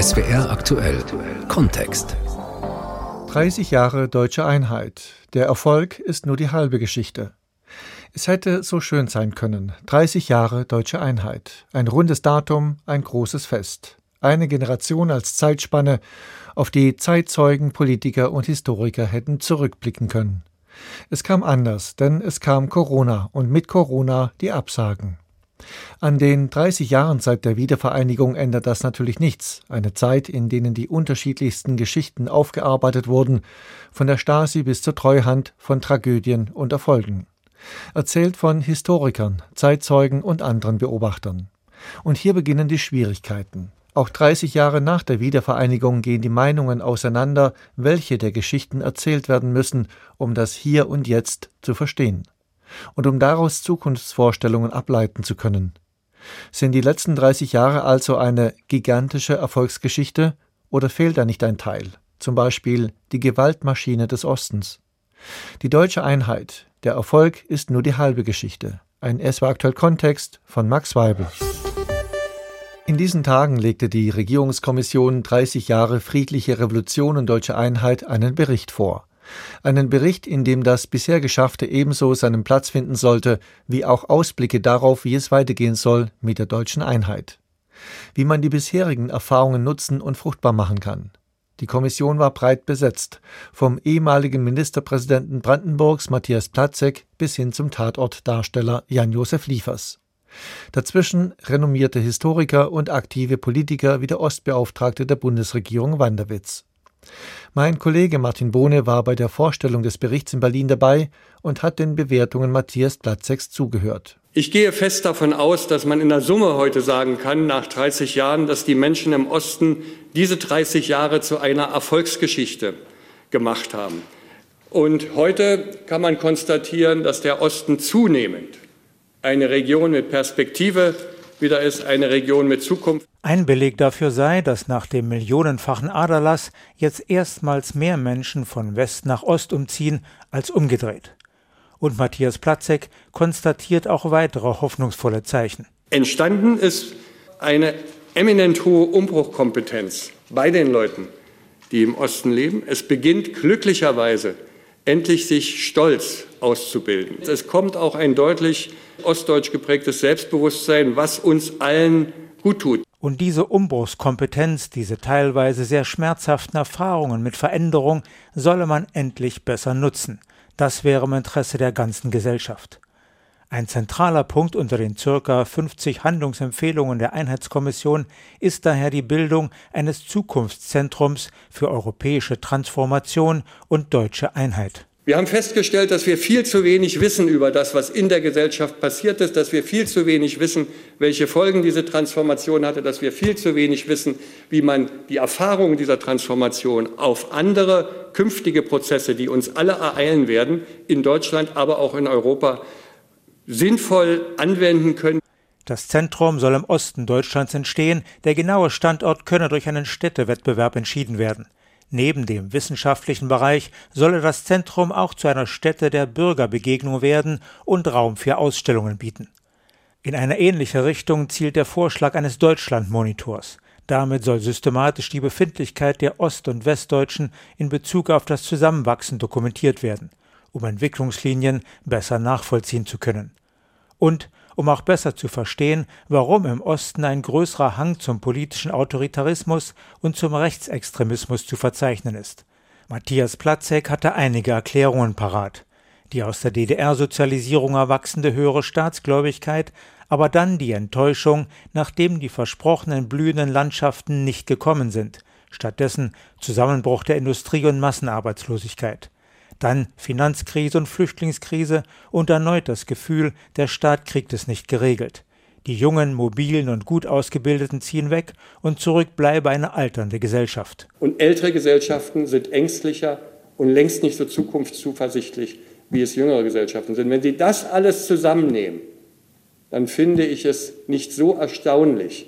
SWR aktuell Kontext. 30 Jahre deutsche Einheit. Der Erfolg ist nur die halbe Geschichte. Es hätte so schön sein können. 30 Jahre deutsche Einheit. Ein rundes Datum, ein großes Fest. Eine Generation als Zeitspanne, auf die Zeitzeugen, Politiker und Historiker hätten zurückblicken können. Es kam anders, denn es kam Corona und mit Corona die Absagen. An den 30 Jahren seit der Wiedervereinigung ändert das natürlich nichts. Eine Zeit, in denen die unterschiedlichsten Geschichten aufgearbeitet wurden, von der Stasi bis zur Treuhand, von Tragödien und Erfolgen. Erzählt von Historikern, Zeitzeugen und anderen Beobachtern. Und hier beginnen die Schwierigkeiten. Auch 30 Jahre nach der Wiedervereinigung gehen die Meinungen auseinander, welche der Geschichten erzählt werden müssen, um das Hier und Jetzt zu verstehen und um daraus Zukunftsvorstellungen ableiten zu können. Sind die letzten 30 Jahre also eine gigantische Erfolgsgeschichte oder fehlt da nicht ein Teil, zum Beispiel die Gewaltmaschine des Ostens? Die deutsche Einheit, der Erfolg ist nur die halbe Geschichte. Ein SW aktuell Kontext von Max Weibel. In diesen Tagen legte die Regierungskommission 30 Jahre friedliche Revolution und deutsche Einheit einen Bericht vor. Einen Bericht, in dem das bisher Geschaffte ebenso seinen Platz finden sollte, wie auch Ausblicke darauf, wie es weitergehen soll mit der deutschen Einheit. Wie man die bisherigen Erfahrungen nutzen und fruchtbar machen kann. Die Kommission war breit besetzt, vom ehemaligen Ministerpräsidenten Brandenburgs Matthias Platzek bis hin zum Tatortdarsteller Jan-Josef Liefers. Dazwischen renommierte Historiker und aktive Politiker wie der Ostbeauftragte der Bundesregierung Wanderwitz. Mein Kollege Martin Bohne war bei der Vorstellung des Berichts in Berlin dabei und hat den Bewertungen Matthias Platzeks zugehört. Ich gehe fest davon aus, dass man in der Summe heute sagen kann, nach 30 Jahren, dass die Menschen im Osten diese 30 Jahre zu einer Erfolgsgeschichte gemacht haben. Und heute kann man konstatieren, dass der Osten zunehmend eine Region mit Perspektive wieder ist, eine Region mit Zukunft. Ein Beleg dafür sei, dass nach dem millionenfachen Aderlass jetzt erstmals mehr Menschen von West nach Ost umziehen als umgedreht. Und Matthias Platzek konstatiert auch weitere hoffnungsvolle Zeichen. Entstanden ist eine eminent hohe Umbruchkompetenz bei den Leuten, die im Osten leben. Es beginnt glücklicherweise endlich sich stolz auszubilden. Es kommt auch ein deutlich ostdeutsch geprägtes Selbstbewusstsein, was uns allen gut tut. Und diese Umbruchskompetenz, diese teilweise sehr schmerzhaften Erfahrungen mit Veränderung solle man endlich besser nutzen. Das wäre im Interesse der ganzen Gesellschaft. Ein zentraler Punkt unter den circa 50 Handlungsempfehlungen der Einheitskommission ist daher die Bildung eines Zukunftszentrums für europäische Transformation und deutsche Einheit. Wir haben festgestellt, dass wir viel zu wenig wissen über das, was in der Gesellschaft passiert ist, dass wir viel zu wenig wissen, welche Folgen diese Transformation hatte, dass wir viel zu wenig wissen, wie man die Erfahrungen dieser Transformation auf andere künftige Prozesse, die uns alle ereilen werden, in Deutschland, aber auch in Europa, sinnvoll anwenden können. Das Zentrum soll im Osten Deutschlands entstehen, der genaue Standort könne durch einen Städtewettbewerb entschieden werden. Neben dem wissenschaftlichen Bereich solle das Zentrum auch zu einer Stätte der Bürgerbegegnung werden und Raum für Ausstellungen bieten. In eine ähnliche Richtung zielt der Vorschlag eines Deutschlandmonitors. Damit soll systematisch die Befindlichkeit der Ost- und Westdeutschen in Bezug auf das Zusammenwachsen dokumentiert werden, um Entwicklungslinien besser nachvollziehen zu können. Und um auch besser zu verstehen, warum im Osten ein größerer Hang zum politischen Autoritarismus und zum Rechtsextremismus zu verzeichnen ist. Matthias Platzek hatte einige Erklärungen parat. Die aus der DDR-Sozialisierung erwachsende höhere Staatsgläubigkeit, aber dann die Enttäuschung, nachdem die versprochenen blühenden Landschaften nicht gekommen sind, stattdessen Zusammenbruch der Industrie und Massenarbeitslosigkeit dann Finanzkrise und Flüchtlingskrise und erneut das Gefühl, der Staat kriegt es nicht geregelt. Die jungen, mobilen und gut ausgebildeten ziehen weg und zurück bleibe eine alternde Gesellschaft. Und ältere Gesellschaften sind ängstlicher und längst nicht so zukunftszuversichtlich, wie es jüngere Gesellschaften sind. Wenn Sie das alles zusammennehmen, dann finde ich es nicht so erstaunlich,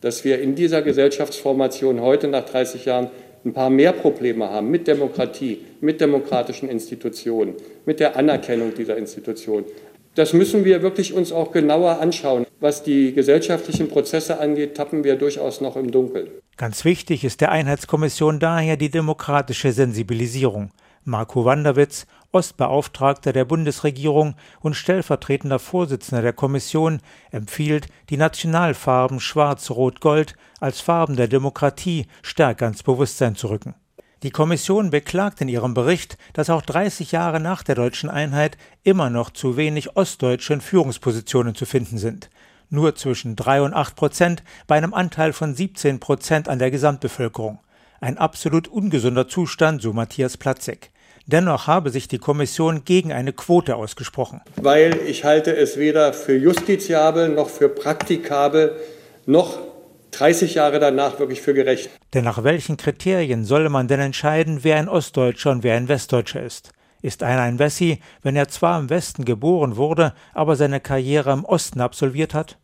dass wir in dieser Gesellschaftsformation heute nach 30 Jahren ein paar mehr Probleme haben mit Demokratie, mit demokratischen Institutionen, mit der Anerkennung dieser Institutionen. Das müssen wir wirklich uns auch genauer anschauen. Was die gesellschaftlichen Prozesse angeht, tappen wir durchaus noch im Dunkeln. Ganz wichtig ist der Einheitskommission daher die demokratische Sensibilisierung. Marco Wanderwitz, Ostbeauftragter der Bundesregierung und stellvertretender Vorsitzender der Kommission, empfiehlt, die Nationalfarben Schwarz-Rot-Gold als Farben der Demokratie stärker ins Bewusstsein zu rücken. Die Kommission beklagt in ihrem Bericht, dass auch 30 Jahre nach der deutschen Einheit immer noch zu wenig Ostdeutsche in Führungspositionen zu finden sind nur zwischen 3 und 8 Prozent bei einem Anteil von 17 Prozent an der Gesamtbevölkerung. Ein absolut ungesunder Zustand, so Matthias Platzek. Dennoch habe sich die Kommission gegen eine Quote ausgesprochen. Weil ich halte es weder für justiziabel noch für praktikabel noch 30 Jahre danach wirklich für gerecht. Denn nach welchen Kriterien solle man denn entscheiden, wer ein Ostdeutscher und wer ein Westdeutscher ist? Ist einer ein Wessi, wenn er zwar im Westen geboren wurde, aber seine Karriere im Osten absolviert hat?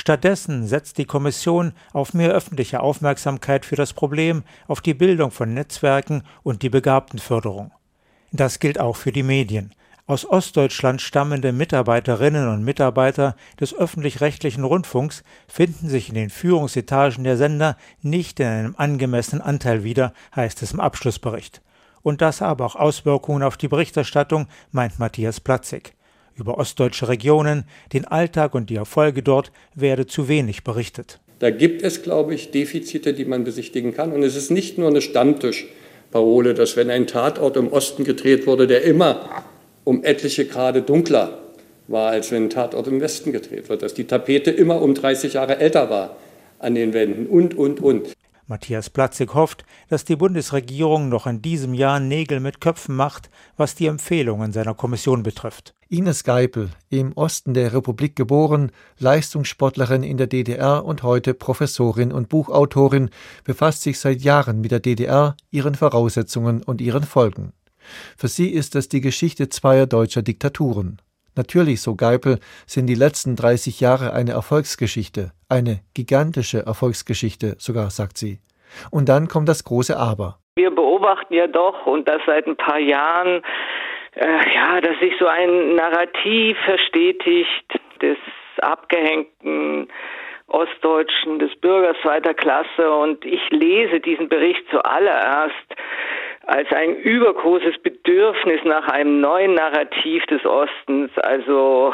Stattdessen setzt die Kommission auf mehr öffentliche Aufmerksamkeit für das Problem, auf die Bildung von Netzwerken und die Begabtenförderung. Das gilt auch für die Medien. Aus Ostdeutschland stammende Mitarbeiterinnen und Mitarbeiter des öffentlich-rechtlichen Rundfunks finden sich in den Führungsetagen der Sender nicht in einem angemessenen Anteil wieder, heißt es im Abschlussbericht und das habe auch Auswirkungen auf die Berichterstattung, meint Matthias Platzig. Über ostdeutsche Regionen, den Alltag und die Erfolge dort werde zu wenig berichtet. Da gibt es, glaube ich, Defizite, die man besichtigen kann. Und es ist nicht nur eine Stammtischparole, dass wenn ein Tatort im Osten gedreht wurde, der immer um etliche Grade dunkler war, als wenn ein Tatort im Westen gedreht wird, dass die Tapete immer um 30 Jahre älter war an den Wänden und, und, und. Matthias Platzig hofft, dass die Bundesregierung noch in diesem Jahr Nägel mit Köpfen macht, was die Empfehlungen seiner Kommission betrifft. Ines Geipel, im Osten der Republik geboren, Leistungssportlerin in der DDR und heute Professorin und Buchautorin, befasst sich seit Jahren mit der DDR, ihren Voraussetzungen und ihren Folgen. Für sie ist es die Geschichte zweier deutscher Diktaturen. Natürlich, so Geipel, sind die letzten 30 Jahre eine Erfolgsgeschichte, eine gigantische Erfolgsgeschichte sogar, sagt sie. Und dann kommt das große Aber. Wir beobachten ja doch, und das seit ein paar Jahren, äh, ja, dass sich so ein Narrativ verstetigt des abgehängten Ostdeutschen, des Bürgers zweiter Klasse. Und ich lese diesen Bericht zuallererst als ein übergroßes Bedürfnis nach einem neuen Narrativ des Ostens. Also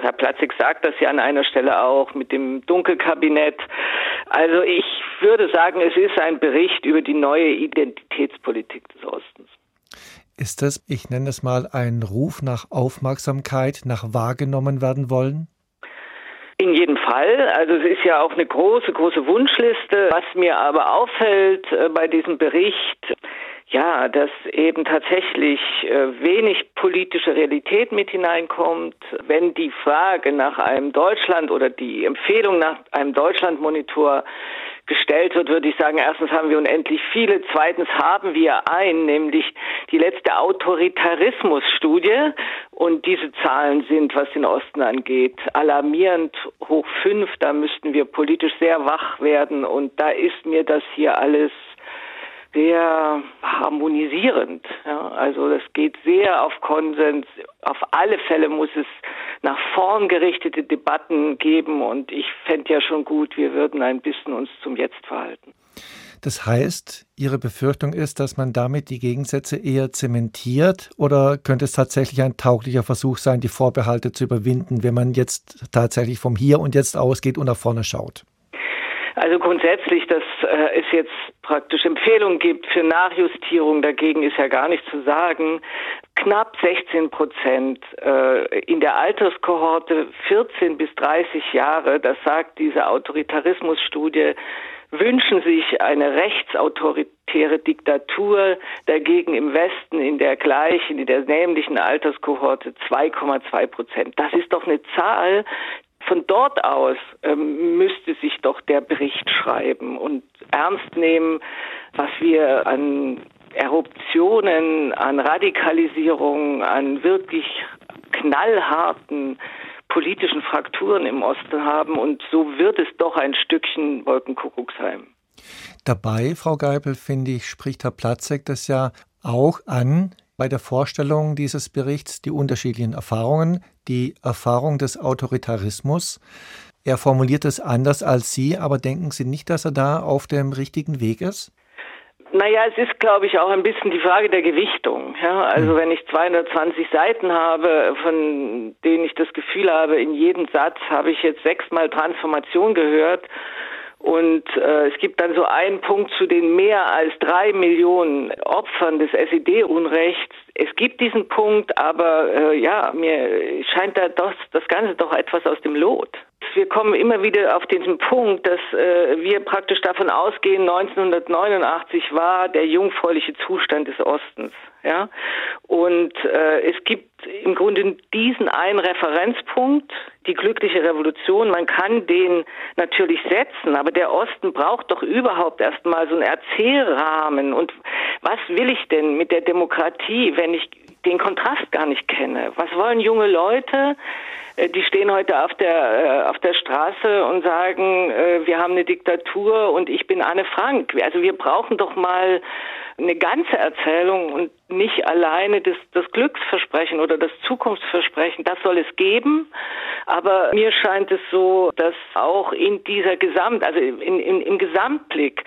Herr Platzig sagt das ja an einer Stelle auch mit dem Dunkelkabinett. Also ich würde sagen, es ist ein Bericht über die neue Identitätspolitik des Ostens. Ist das, ich nenne es mal, ein Ruf nach Aufmerksamkeit, nach wahrgenommen werden wollen? In jedem Fall. Also es ist ja auch eine große, große Wunschliste. Was mir aber auffällt äh, bei diesem Bericht, ja, dass eben tatsächlich äh, wenig politische Realität mit hineinkommt. Wenn die Frage nach einem Deutschland oder die Empfehlung nach einem Deutschlandmonitor gestellt wird, würde ich sagen, erstens haben wir unendlich viele, zweitens haben wir ein, nämlich die letzte Autoritarismusstudie. Und diese Zahlen sind, was den Osten angeht, alarmierend hoch fünf, da müssten wir politisch sehr wach werden. Und da ist mir das hier alles sehr harmonisierend. Ja, also das geht sehr auf Konsens. Auf alle Fälle muss es nach vorn gerichtete Debatten geben und ich fände ja schon gut, wir würden ein bisschen uns zum Jetzt verhalten. Das heißt, Ihre Befürchtung ist, dass man damit die Gegensätze eher zementiert oder könnte es tatsächlich ein tauglicher Versuch sein, die Vorbehalte zu überwinden, wenn man jetzt tatsächlich vom Hier und Jetzt ausgeht und nach vorne schaut? Also grundsätzlich, dass äh, es jetzt praktisch Empfehlungen gibt für Nachjustierung, dagegen ist ja gar nicht zu sagen. Knapp 16 Prozent äh, in der Alterskohorte 14 bis 30 Jahre, das sagt diese Autoritarismusstudie, wünschen sich eine rechtsautoritäre Diktatur, dagegen im Westen in der gleichen, in der nämlichen Alterskohorte 2,2 Prozent. Das ist doch eine Zahl, von dort aus ähm, müsste sich doch der Bericht schreiben und ernst nehmen, was wir an Eruptionen, an Radikalisierung, an wirklich knallharten politischen Frakturen im Osten haben. Und so wird es doch ein Stückchen Wolkenkuckucksheim. Dabei, Frau Geipel, finde ich, spricht Herr Platzek das ja auch an, bei der Vorstellung dieses Berichts die unterschiedlichen Erfahrungen, die Erfahrung des Autoritarismus. Er formuliert es anders als Sie, aber denken Sie nicht, dass er da auf dem richtigen Weg ist? Naja, es ist, glaube ich, auch ein bisschen die Frage der Gewichtung. Ja? Also hm. wenn ich 220 Seiten habe, von denen ich das Gefühl habe, in jedem Satz habe ich jetzt sechsmal Transformation gehört, und äh, es gibt dann so einen Punkt zu den mehr als drei Millionen Opfern des SED-Unrechts. Es gibt diesen Punkt, aber äh, ja, mir scheint da doch, das Ganze doch etwas aus dem Lot. Wir kommen immer wieder auf diesen Punkt, dass äh, wir praktisch davon ausgehen, 1989 war der jungfräuliche Zustand des Ostens. Ja? Und äh, es gibt im Grunde diesen einen Referenzpunkt, die glückliche Revolution. Man kann den natürlich setzen, aber der Osten braucht doch überhaupt erstmal so einen Erzählrahmen. Und was will ich denn mit der Demokratie, wenn ich den Kontrast gar nicht kenne? Was wollen junge Leute? Äh, die stehen heute auf der, äh, auf der Straße und sagen, äh, wir haben eine Diktatur und ich bin Anne Frank. Also wir brauchen doch mal eine ganze Erzählung und nicht alleine das, das Glücksversprechen oder das Zukunftsversprechen. Das soll es geben. Aber mir scheint es so, dass auch in dieser Gesamt, also in, in, im Gesamtblick,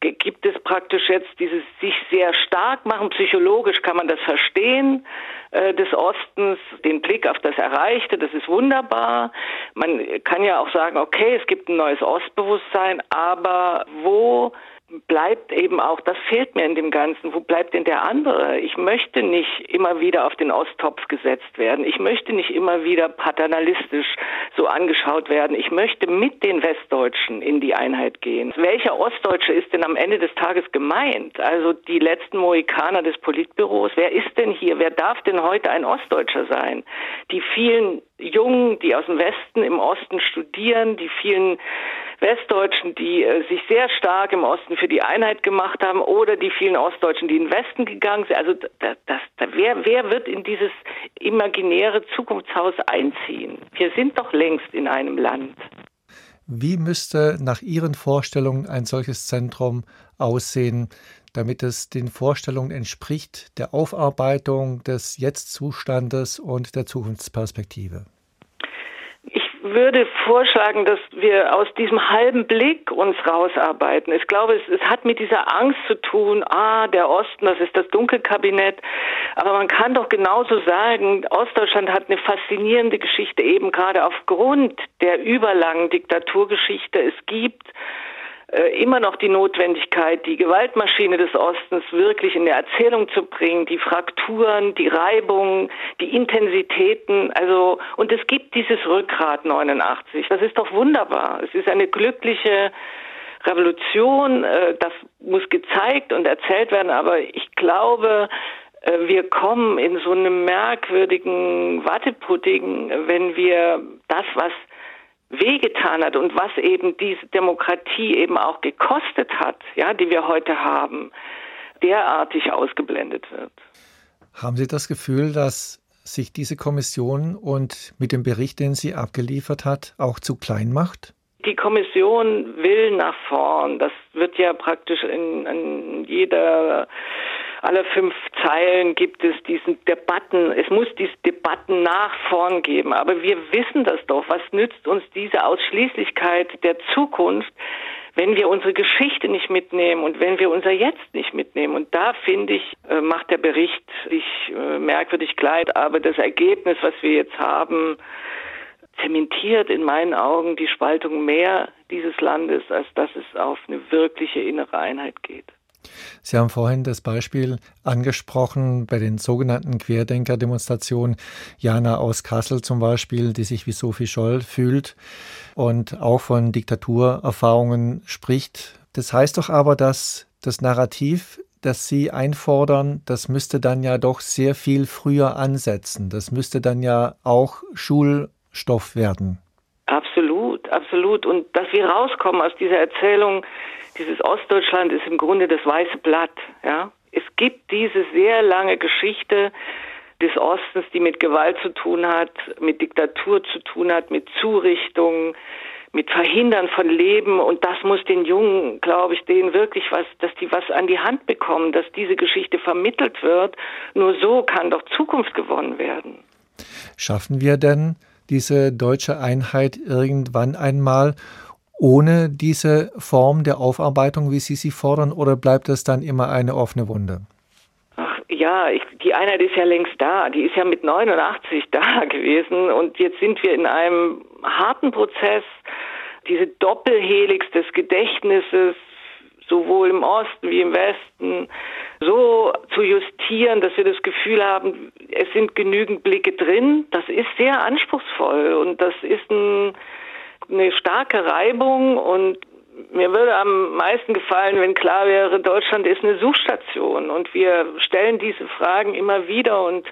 gibt es praktisch jetzt dieses sich sehr stark machen. Psychologisch kann man das verstehen äh, des Ostens, den Blick auf das Erreichte, das ist wunderbar. Man kann ja auch sagen, okay, es gibt ein neues Ostbewusstsein, aber wo bleibt eben auch, das fehlt mir in dem Ganzen, wo bleibt denn der andere? Ich möchte nicht immer wieder auf den Osttopf gesetzt werden. Ich möchte nicht immer wieder paternalistisch so angeschaut werden. Ich möchte mit den Westdeutschen in die Einheit gehen. Welcher Ostdeutsche ist denn am Ende des Tages gemeint? Also die letzten Mohikaner des Politbüros. Wer ist denn hier? Wer darf denn heute ein Ostdeutscher sein? Die vielen Jungen, die aus dem Westen im Osten studieren, die vielen Westdeutschen, die äh, sich sehr stark im Osten für die Einheit gemacht haben, oder die vielen Ostdeutschen, die in den Westen gegangen sind. Also das, das, wer, wer wird in dieses imaginäre Zukunftshaus einziehen? Wir sind doch längst in einem Land. Wie müsste nach Ihren Vorstellungen ein solches Zentrum aussehen, damit es den Vorstellungen entspricht der Aufarbeitung des Jetztzustandes und der Zukunftsperspektive? Würde vorschlagen, dass wir aus diesem halben Blick uns rausarbeiten. Ich glaube, es, es, hat mit dieser Angst zu tun, ah, der Osten, das ist das Dunkelkabinett. Aber man kann doch genauso sagen, Ostdeutschland hat eine faszinierende Geschichte, eben gerade aufgrund der überlangen Diktaturgeschichte. Es gibt immer noch die Notwendigkeit, die Gewaltmaschine des Ostens wirklich in der Erzählung zu bringen, die Frakturen, die Reibungen, die Intensitäten, also und es gibt dieses Rückgrat 89. Das ist doch wunderbar. Es ist eine glückliche Revolution, äh, das muss gezeigt und erzählt werden, aber ich glaube, äh, wir kommen in so einem merkwürdigen Wattepudding, wenn wir das, was wehgetan hat und was eben diese Demokratie eben auch gekostet hat, ja, die wir heute haben, derartig ausgeblendet wird. Haben Sie das Gefühl, dass sich diese Kommission und mit dem Bericht, den sie abgeliefert hat, auch zu klein macht? Die Kommission will nach vorn. Das wird ja praktisch in, in jeder aller fünf Zeilen gibt es diesen Debatten, es muss diese Debatten nach vorn geben. Aber wir wissen das doch. Was nützt uns diese Ausschließlichkeit der Zukunft, wenn wir unsere Geschichte nicht mitnehmen und wenn wir unser Jetzt nicht mitnehmen. Und da finde ich, äh, macht der Bericht sich äh, merkwürdig kleid. Aber das Ergebnis, was wir jetzt haben, zementiert in meinen Augen die Spaltung mehr dieses Landes, als dass es auf eine wirkliche innere Einheit geht. Sie haben vorhin das Beispiel angesprochen bei den sogenannten Querdenker-Demonstrationen. Jana aus Kassel zum Beispiel, die sich wie Sophie Scholl fühlt und auch von Diktaturerfahrungen spricht. Das heißt doch aber, dass das Narrativ, das Sie einfordern, das müsste dann ja doch sehr viel früher ansetzen. Das müsste dann ja auch Schulstoff werden. Absolut, absolut. Und dass wir rauskommen aus dieser Erzählung, dieses Ostdeutschland ist im Grunde das weiße Blatt. Ja? Es gibt diese sehr lange Geschichte des Ostens, die mit Gewalt zu tun hat, mit Diktatur zu tun hat, mit Zurichtung, mit Verhindern von Leben. Und das muss den Jungen, glaube ich, denen wirklich was, dass die was an die Hand bekommen, dass diese Geschichte vermittelt wird. Nur so kann doch Zukunft gewonnen werden. Schaffen wir denn diese deutsche Einheit irgendwann einmal ohne diese Form der Aufarbeitung, wie Sie sie fordern, oder bleibt es dann immer eine offene Wunde? Ach ja, ich, die Einheit ist ja längst da. Die ist ja mit 89 da gewesen und jetzt sind wir in einem harten Prozess. Diese Doppelhelix des Gedächtnisses sowohl im Osten wie im Westen, so zu justieren, dass wir das Gefühl haben, es sind genügend Blicke drin. Das ist sehr anspruchsvoll und das ist ein, eine starke Reibung und mir würde am meisten gefallen, wenn klar wäre, Deutschland ist eine Suchstation und wir stellen diese Fragen immer wieder und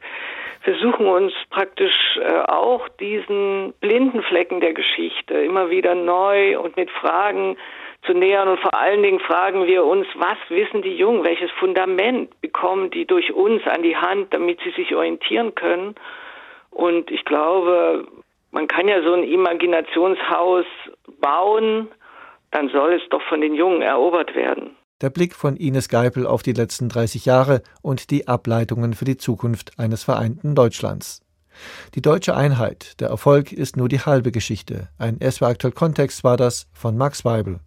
versuchen uns praktisch äh, auch diesen blinden Flecken der Geschichte immer wieder neu und mit Fragen zu nähern. Und vor allen Dingen fragen wir uns, was wissen die Jungen, welches Fundament bekommen die durch uns an die Hand, damit sie sich orientieren können. Und ich glaube, man kann ja so ein Imaginationshaus bauen, dann soll es doch von den Jungen erobert werden. Der Blick von Ines Geipel auf die letzten 30 Jahre und die Ableitungen für die Zukunft eines vereinten Deutschlands. Die deutsche Einheit, der Erfolg ist nur die halbe Geschichte. Ein SW aktuell Kontext war das von Max Weibel.